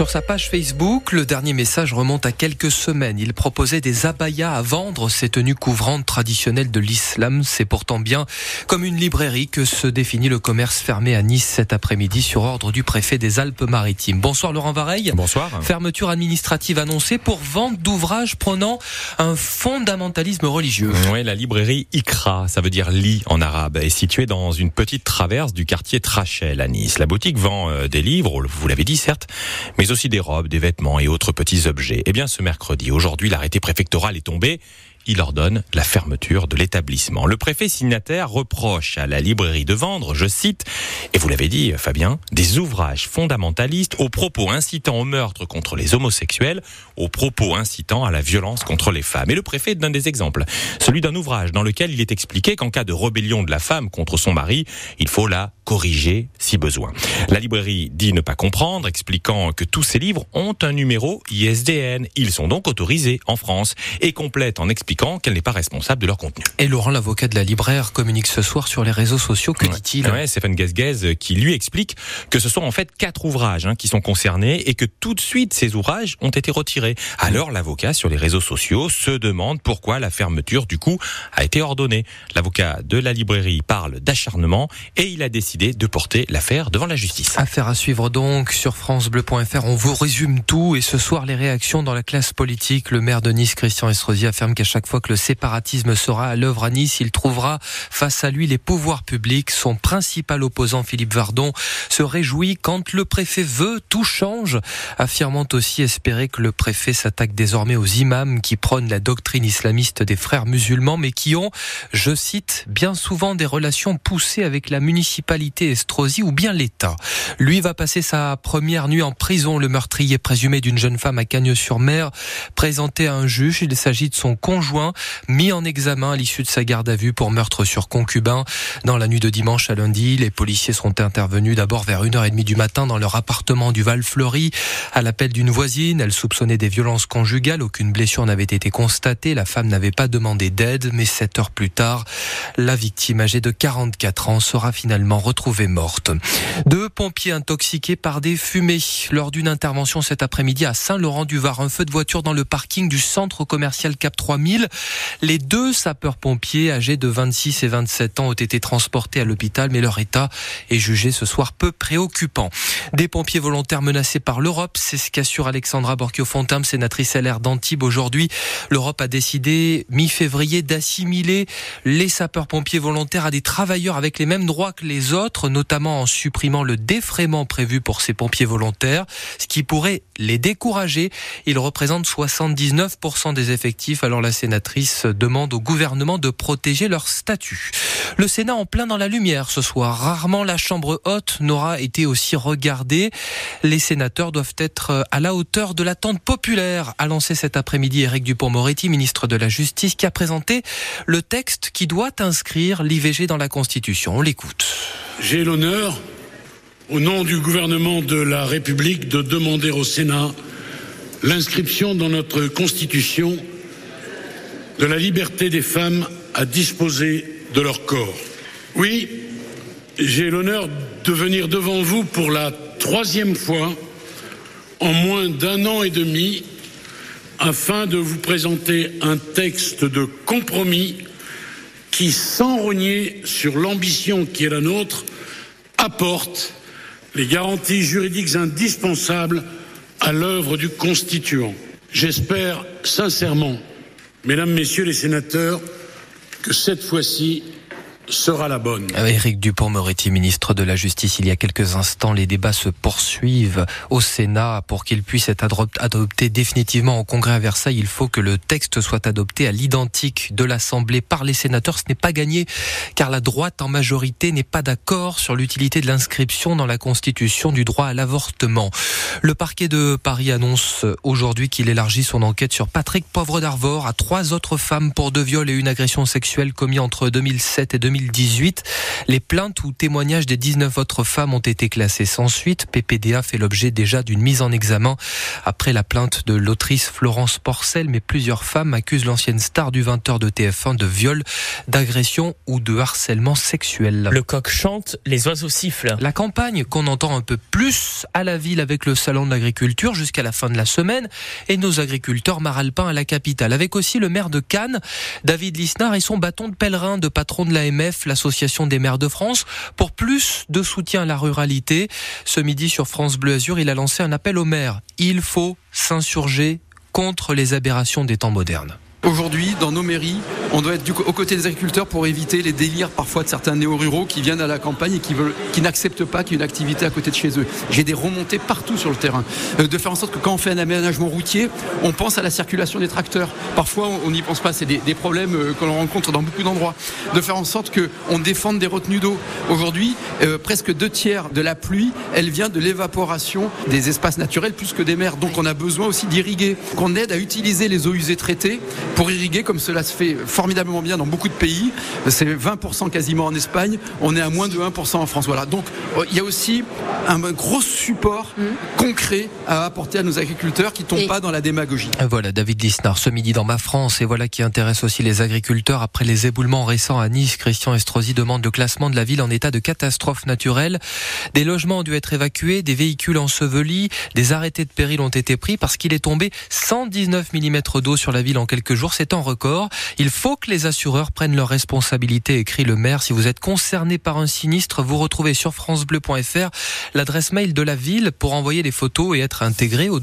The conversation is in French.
Sur sa page Facebook, le dernier message remonte à quelques semaines. Il proposait des abayas à vendre, ces tenues couvrantes traditionnelles de l'islam. C'est pourtant bien comme une librairie que se définit le commerce fermé à Nice cet après-midi sur ordre du préfet des Alpes-Maritimes. Bonsoir Laurent Vareille. Bonsoir. Fermeture administrative annoncée pour vente d'ouvrages prenant un fondamentalisme religieux. Oui, la librairie Ikra, ça veut dire lit en arabe, est située dans une petite traverse du quartier Trachel à Nice. La boutique vend euh, des livres, vous l'avez dit certes, mais aussi des robes, des vêtements et autres petits objets. Eh bien, ce mercredi, aujourd'hui, l'arrêté préfectoral est tombé il ordonne la fermeture de l'établissement. Le préfet signataire reproche à la librairie de vendre, je cite, et vous l'avez dit Fabien, des ouvrages fondamentalistes aux propos incitant au meurtre contre les homosexuels, aux propos incitant à la violence contre les femmes. Et le préfet donne des exemples. Celui d'un ouvrage dans lequel il est expliqué qu'en cas de rébellion de la femme contre son mari, il faut la corriger si besoin. La librairie dit ne pas comprendre, expliquant que tous ces livres ont un numéro ISDN. Ils sont donc autorisés en France et complète en expliquant qu'elle n'est pas responsable de leur contenu. Et Laurent, l'avocat de la libraire, communique ce soir sur les réseaux sociaux. Que dit-il ouais, Stéphane Gazgaz qui lui explique que ce sont en fait quatre ouvrages hein, qui sont concernés et que tout de suite ces ouvrages ont été retirés. Alors l'avocat sur les réseaux sociaux se demande pourquoi la fermeture du coup a été ordonnée. L'avocat de la librairie parle d'acharnement et il a décidé de porter l'affaire devant la justice. Affaire à suivre donc sur francebleu.fr. On vous résume tout et ce soir les réactions dans la classe politique. Le maire de Nice, Christian Estrosi, affirme qu'à chaque chaque fois que le séparatisme sera à l'œuvre à Nice, il trouvera face à lui les pouvoirs publics. Son principal opposant, Philippe Vardon, se réjouit quand le préfet veut, tout change, affirmant aussi espérer que le préfet s'attaque désormais aux imams qui prônent la doctrine islamiste des frères musulmans, mais qui ont, je cite, bien souvent des relations poussées avec la municipalité Estrosi ou bien l'État. Lui va passer sa première nuit en prison. Le meurtrier présumé d'une jeune femme à Cagnes-sur-Mer, présenté à un juge. Il s'agit de son conjoint mis en examen à l'issue de sa garde à vue pour meurtre sur concubin. Dans la nuit de dimanche à lundi, les policiers sont intervenus d'abord vers 1h30 du matin dans leur appartement du Val-Fleury. À l'appel d'une voisine, elle soupçonnait des violences conjugales. Aucune blessure n'avait été constatée. La femme n'avait pas demandé d'aide, mais 7 heures plus tard, la victime âgée de 44 ans sera finalement retrouvée morte. Deux pompiers intoxiqués par des fumées lors d'une intervention cet après-midi à Saint-Laurent-du-Var. Un feu de voiture dans le parking du centre commercial Cap 3000 les deux sapeurs-pompiers âgés de 26 et 27 ans ont été transportés à l'hôpital, mais leur état est jugé ce soir peu préoccupant. Des pompiers volontaires menacés par l'Europe, c'est ce qu'assure Alexandra Borchio-Fontam, sénatrice LR d'Antibes. Aujourd'hui, l'Europe a décidé, mi-février, d'assimiler les sapeurs-pompiers volontaires à des travailleurs avec les mêmes droits que les autres, notamment en supprimant le défraiement prévu pour ces pompiers volontaires, ce qui pourrait les décourager. Ils représentent 79% des effectifs, alors la sénatrice demande au gouvernement de protéger leur statut. Le Sénat en plein dans la lumière ce soir. Rarement la Chambre haute n'aura été aussi regardée. Les sénateurs doivent être à la hauteur de l'attente populaire, a lancé cet après-midi Éric Dupont-Moretti, ministre de la Justice, qui a présenté le texte qui doit inscrire l'IVG dans la Constitution. On l'écoute. J'ai l'honneur, au nom du gouvernement de la République, de demander au Sénat l'inscription dans notre Constitution de la liberté des femmes à disposer de leur corps. Oui, j'ai l'honneur de venir devant vous pour la troisième fois en moins d'un an et demi afin de vous présenter un texte de compromis qui, sans rogner sur l'ambition qui est la nôtre, apporte les garanties juridiques indispensables à l'œuvre du constituant. J'espère sincèrement Mesdames, Messieurs les sénateurs, que cette fois-ci, sera bonne. Éric Dupont-Moretti, ministre de la Justice, il y a quelques instants, les débats se poursuivent au Sénat pour qu'il puisse être adopté définitivement au Congrès à Versailles. Il faut que le texte soit adopté à l'identique de l'Assemblée par les sénateurs. Ce n'est pas gagné car la droite en majorité n'est pas d'accord sur l'utilité de l'inscription dans la Constitution du droit à l'avortement. Le parquet de Paris annonce aujourd'hui qu'il élargit son enquête sur Patrick Poivre d'Arvor à trois autres femmes pour deux viols et une agression sexuelle commis entre 2007 et 2008 2018. Les plaintes ou témoignages des 19 autres femmes ont été classés sans suite. PPDA fait l'objet déjà d'une mise en examen après la plainte de l'autrice Florence Porcel, mais plusieurs femmes accusent l'ancienne star du 20h de TF1 de viol, d'agression ou de harcèlement sexuel. Le coq chante, les oiseaux sifflent. La campagne qu'on entend un peu plus à la ville avec le salon de l'agriculture jusqu'à la fin de la semaine et nos agriculteurs maralpins à la capitale, avec aussi le maire de Cannes, David Lisnard et son bâton de pèlerin de patron de l'AMF, l'Association des maires de France, pour plus de soutien à la ruralité. Ce midi sur France Bleu Azur, il a lancé un appel aux maires. Il faut s'insurger contre les aberrations des temps modernes. Aujourd'hui, dans nos mairies, on doit être du, aux côtés des agriculteurs pour éviter les délires parfois de certains néo-ruraux qui viennent à la campagne et qui, veulent, qui n'acceptent pas qu'il y ait une activité à côté de chez eux. J'ai des remontées partout sur le terrain. Euh, de faire en sorte que quand on fait un aménagement routier, on pense à la circulation des tracteurs. Parfois, on n'y pense pas. C'est des, des, problèmes euh, que l'on rencontre dans beaucoup d'endroits. De faire en sorte qu'on défende des retenues d'eau. Aujourd'hui, euh, presque deux tiers de la pluie, elle vient de l'évaporation des espaces naturels plus que des mers. Donc on a besoin aussi d'irriguer. Qu'on aide à utiliser les eaux usées traitées pour irriguer comme cela se fait formidablement bien dans beaucoup de pays. C'est 20% quasiment en Espagne. On est à moins de 1% en France. Voilà. Donc il y a aussi un gros support mmh. concret à apporter à nos agriculteurs qui ne tombent et pas dans la démagogie. Voilà David Lisnard ce midi dans Ma France et voilà qui intéresse aussi les agriculteurs après les éboulements récents à Nice. Christian Estrosi demande le classement de la ville en état de catastrophe naturelle. Des logements ont dû être évacués, des véhicules ensevelis, des arrêtés de péril ont été pris parce qu'il est tombé 119 mm d'eau sur la ville en quelques jours. C'est un record. Il faut que les assureurs prennent leurs responsabilités, écrit le maire. Si vous êtes concerné par un sinistre, vous retrouvez sur francebleu.fr l'adresse mail de la ville pour envoyer des photos et être intégré au